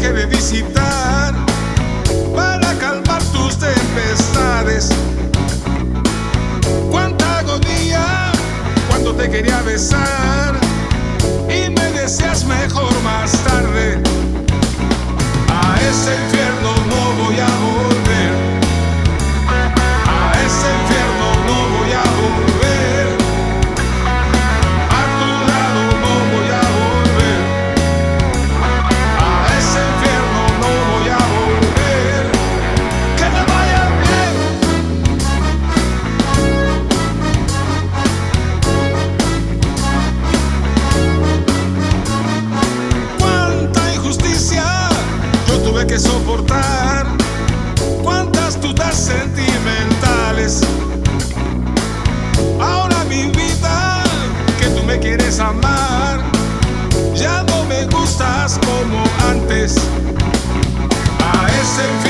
deje de visitar para calmar tus tempestades. Cuánta agonía cuando te quería besar y me deseas mejor. Ya no me gustas como antes. A ese fin.